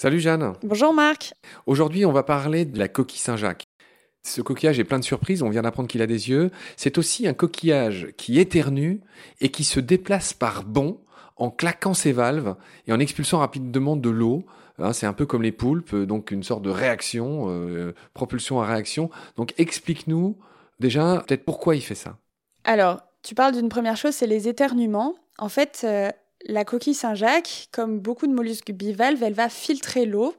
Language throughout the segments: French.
Salut Jeanne. Bonjour Marc. Aujourd'hui, on va parler de la coquille Saint-Jacques. Ce coquillage est plein de surprises, on vient d'apprendre qu'il a des yeux. C'est aussi un coquillage qui éternue et qui se déplace par bond en claquant ses valves et en expulsant rapidement de l'eau. Hein, c'est un peu comme les poulpes, donc une sorte de réaction, euh, propulsion à réaction. Donc explique-nous déjà peut-être pourquoi il fait ça. Alors, tu parles d'une première chose, c'est les éternuements. En fait, euh, la coquille Saint-Jacques, comme beaucoup de mollusques bivalves, elle va filtrer l'eau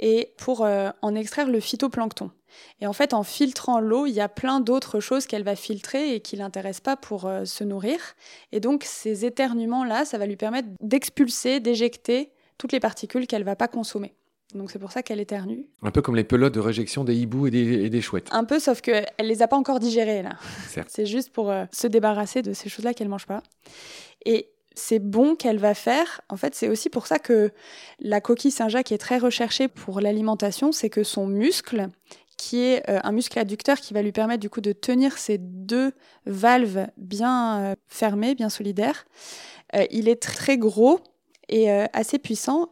et pour euh, en extraire le phytoplancton. Et en fait, en filtrant l'eau, il y a plein d'autres choses qu'elle va filtrer et qui l'intéressent pas pour euh, se nourrir. Et donc, ces éternuements-là, ça va lui permettre d'expulser, d'éjecter toutes les particules qu'elle va pas consommer. Donc c'est pour ça qu'elle éternue. Un peu comme les pelotes de réjection des hiboux et des, chouettes. Un peu, sauf qu'elle les a pas encore digérées là. C'est juste pour euh, se débarrasser de ces choses-là qu'elle mange pas. Et c'est bon qu'elle va faire. En fait, c'est aussi pour ça que la coquille Saint-Jacques est très recherchée pour l'alimentation, c'est que son muscle, qui est euh, un muscle adducteur qui va lui permettre du coup de tenir ces deux valves bien euh, fermées, bien solidaires, euh, il est très gros et assez puissant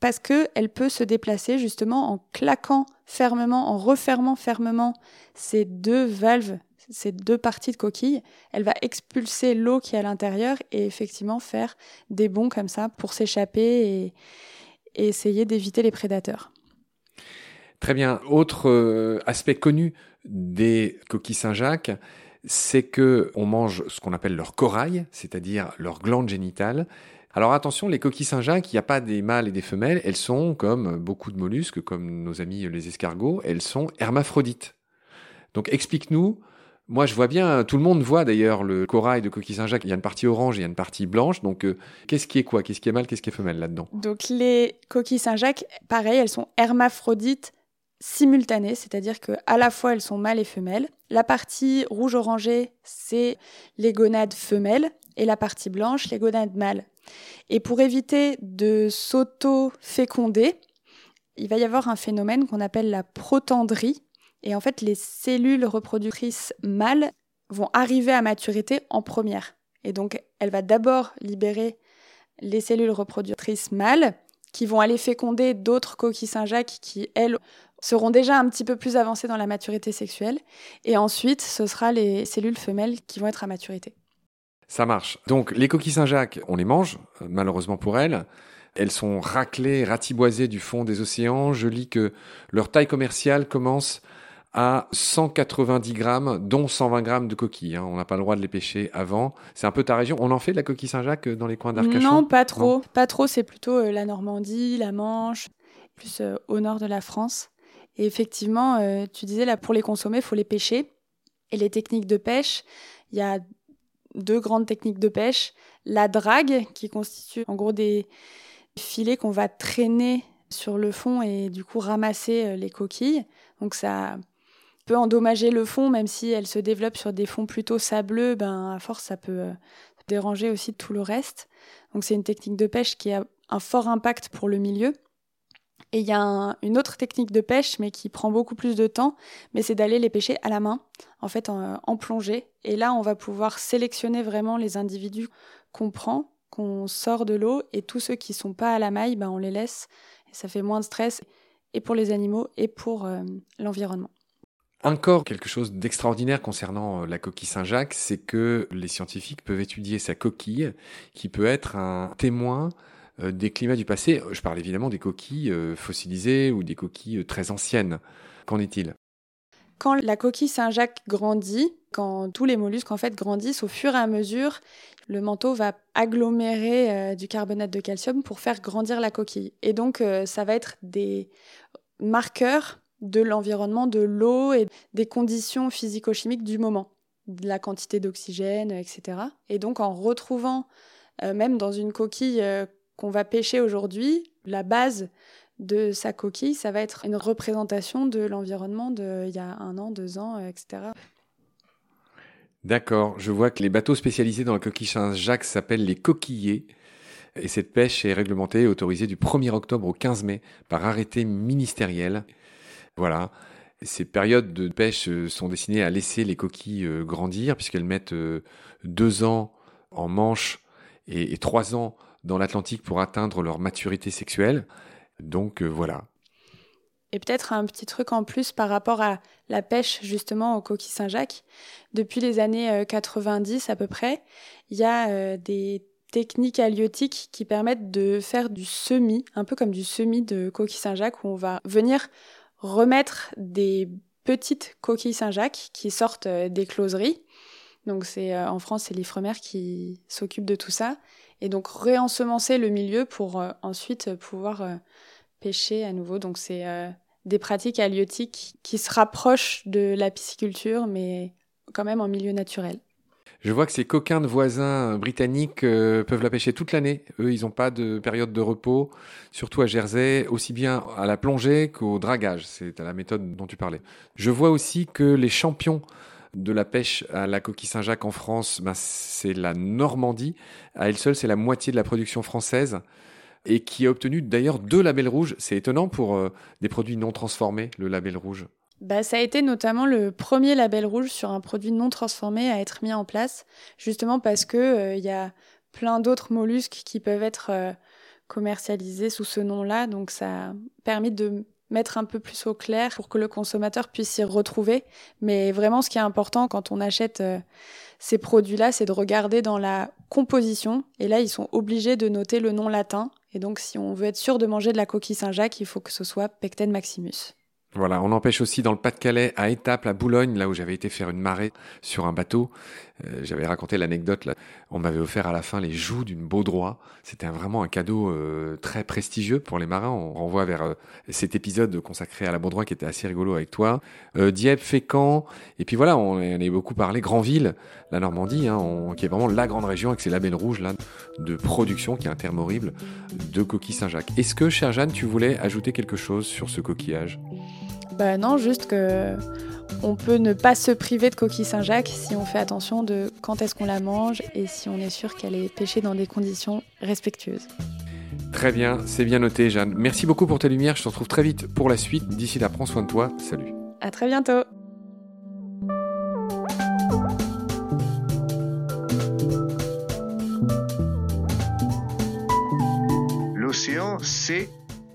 parce qu'elle peut se déplacer justement en claquant fermement, en refermant fermement ces deux valves ces deux parties de coquille, elle va expulser l'eau qui est à l'intérieur et effectivement faire des bonds comme ça pour s'échapper et, essayer d'éviter les prédateurs. Très bien. Autre euh, aspect connu des coquilles Saint-Jacques, c'est que on mange ce qu'on appelle leur corail, c'est-à-dire leur glande génitale. Alors attention, les coquilles Saint-Jacques, il n'y a pas des mâles et des femelles, elles sont comme beaucoup de mollusques, comme nos amis les escargots, elles sont hermaphrodites. Donc explique-nous moi, je vois bien, tout le monde voit d'ailleurs le corail de coquille Saint-Jacques. Il y a une partie orange, il y a une partie blanche. Donc, euh, qu'est-ce qui est quoi? Qu'est-ce qui est mâle? Qu'est-ce qui est femelle là-dedans? Donc, les coquilles Saint-Jacques, pareil, elles sont hermaphrodites simultanées, c'est-à-dire que à la fois elles sont mâles et femelles. La partie rouge-orangée, c'est les gonades femelles, et la partie blanche, les gonades mâles. Et pour éviter de s'auto-féconder, il va y avoir un phénomène qu'on appelle la protandrie, et en fait, les cellules reproductrices mâles vont arriver à maturité en première. Et donc, elle va d'abord libérer les cellules reproductrices mâles qui vont aller féconder d'autres coquilles Saint-Jacques qui, elles, seront déjà un petit peu plus avancées dans la maturité sexuelle. Et ensuite, ce sera les cellules femelles qui vont être à maturité. Ça marche. Donc, les coquilles Saint-Jacques, on les mange, euh, malheureusement pour elles. Elles sont raclées, ratiboisées du fond des océans. Je lis que leur taille commerciale commence à 190 grammes, dont 120 grammes de coquilles. Hein. On n'a pas le droit de les pêcher avant. C'est un peu ta région. On en fait de la coquille Saint-Jacques euh, dans les coins d'Arcachon? Non, pas trop. Pas trop. C'est plutôt euh, la Normandie, la Manche, plus au nord de la France. Et effectivement, tu disais là, pour les consommer, il faut les pêcher. Et les techniques de pêche, il y a deux grandes techniques de pêche. La drague, qui constitue en gros des filets qu'on va traîner sur le fond et du coup ramasser les coquilles. Donc ça peut endommager le fond, même si elle se développe sur des fonds plutôt sableux, ben, à force, ça peut euh, déranger aussi tout le reste. Donc c'est une technique de pêche qui a un fort impact pour le milieu. Et il y a une autre technique de pêche, mais qui prend beaucoup plus de temps, mais c'est d'aller les pêcher à la main, en fait en, plongée. Et là, on va pouvoir sélectionner vraiment les individus qu'on prend, qu'on sort de l'eau, et tous ceux qui sont pas à la maille, ben, on les laisse. Et ça fait moins de stress, et pour les animaux, et pour euh, l'environnement. Encore quelque chose d'extraordinaire concernant euh, la coquille Saint-Jacques, c'est que les scientifiques peuvent étudier sa coquille, qui peut être un témoin euh, des climats du passé. Je parle évidemment des coquilles euh, fossilisées ou des coquilles très anciennes. Qu'en est-il? Quand la coquille Saint-Jacques grandit, quand tous les mollusques en fait grandissent au fur et à mesure, le manteau va agglomérer du carbonate de calcium pour faire grandir la coquille. Et donc ça va être des marqueurs de l'environnement, de l'eau et des conditions physico-chimiques du moment, de la quantité d'oxygène, etc. Et donc en retrouvant, euh, même dans une coquille euh, qu'on va pêcher aujourd'hui, la base de sa coquille, ça va être une représentation de l'environnement d'il y a un an, deux ans, euh, etc. D'accord, je vois que les bateaux spécialisés dans la coquille Saint-Jacques s'appellent les coquillers. Et cette pêche est réglementée et autorisée du 1er octobre au 15 mai par arrêté ministériel. Voilà. Ces périodes de pêche sont destinées à laisser les coquilles grandir, puisqu'elles mettent deux ans en manche et, trois ans dans l'Atlantique pour atteindre leur maturité sexuelle. Donc voilà. Et peut-être un petit truc en plus par rapport à la pêche justement aux coquilles Saint-Jacques. Depuis les années 90 à peu près, il y a des techniques halieutiques qui permettent de faire du semis, un peu comme du semis de coquilles Saint-Jacques, où on va venir remettre des petites coquilles Saint-Jacques qui sortent euh, des closeries. Donc c'est euh, en France, c'est l'Ifremer qui s'occupe de tout ça. Et donc réensemencer le milieu pour euh, ensuite pouvoir pêcher à nouveau. Donc c'est des pratiques halieutiques qui se rapprochent de la pisciculture, mais quand même en milieu naturel. Je vois que ces coquins de voisins britanniques euh, peuvent la pêcher toute l'année. Eux, ils n'ont pas de période de repos, surtout à Jersey, aussi bien à la plongée qu'au dragage. C'est la méthode dont tu parlais. Je vois aussi que les champions de la pêche à la coquille Saint-Jacques en France, ben, c'est la Normandie. À elle seule, c'est la moitié de la production française et qui a obtenu d'ailleurs deux labels rouges. C'est étonnant pour euh, des produits non transformés, le label rouge. Bah, ça a été notamment le premier label rouge sur un produit non transformé à être mis en place, justement parce que euh, il y a plein d'autres mollusques qui peuvent être euh, commercialisés sous ce nom-là, donc ça a permis de mettre un peu plus au clair pour que le consommateur puisse s'y retrouver. Mais vraiment, ce qui est important quand on achète euh, ces produits-là, c'est de regarder dans la composition. Et là, ils sont obligés de noter le nom latin. Et donc, si on veut être sûr de manger de la coquille Saint-Jacques, il faut que ce soit Pecten maximus. Voilà, on empêche aussi dans le Pas-de-Calais, à Étaples, à Boulogne, là où j'avais été faire une marée sur un bateau. Euh, j'avais raconté l'anecdote. On m'avait offert à la fin les joues d'une baudroie. C'était vraiment un cadeau euh, très prestigieux pour les marins. On renvoie vers euh, cet épisode consacré à la baudroie qui était assez rigolo avec toi. Dieppe, Fécamp, et puis voilà, on, on a beaucoup parlé. Grandville, la Normandie, hein, qui est vraiment la grande région avec ses labels rouges là, de production, qui est un terme horrible, de coquilles Saint-Jacques. Est-ce que, chère Jeanne, tu voulais ajouter quelque chose sur ce coquillage? Bah non, juste que on peut ne pas se priver de coquille Saint-Jacques si on fait attention de quand est-ce qu'on la mange et si on est sûr qu'elle est pêchée dans des conditions respectueuses. Très bien, c'est bien noté Jeanne. Merci beaucoup pour tes lumières, je te retrouve très vite pour la suite. D'ici là, prends soin de toi. Salut. À très bientôt. L'océan, c'est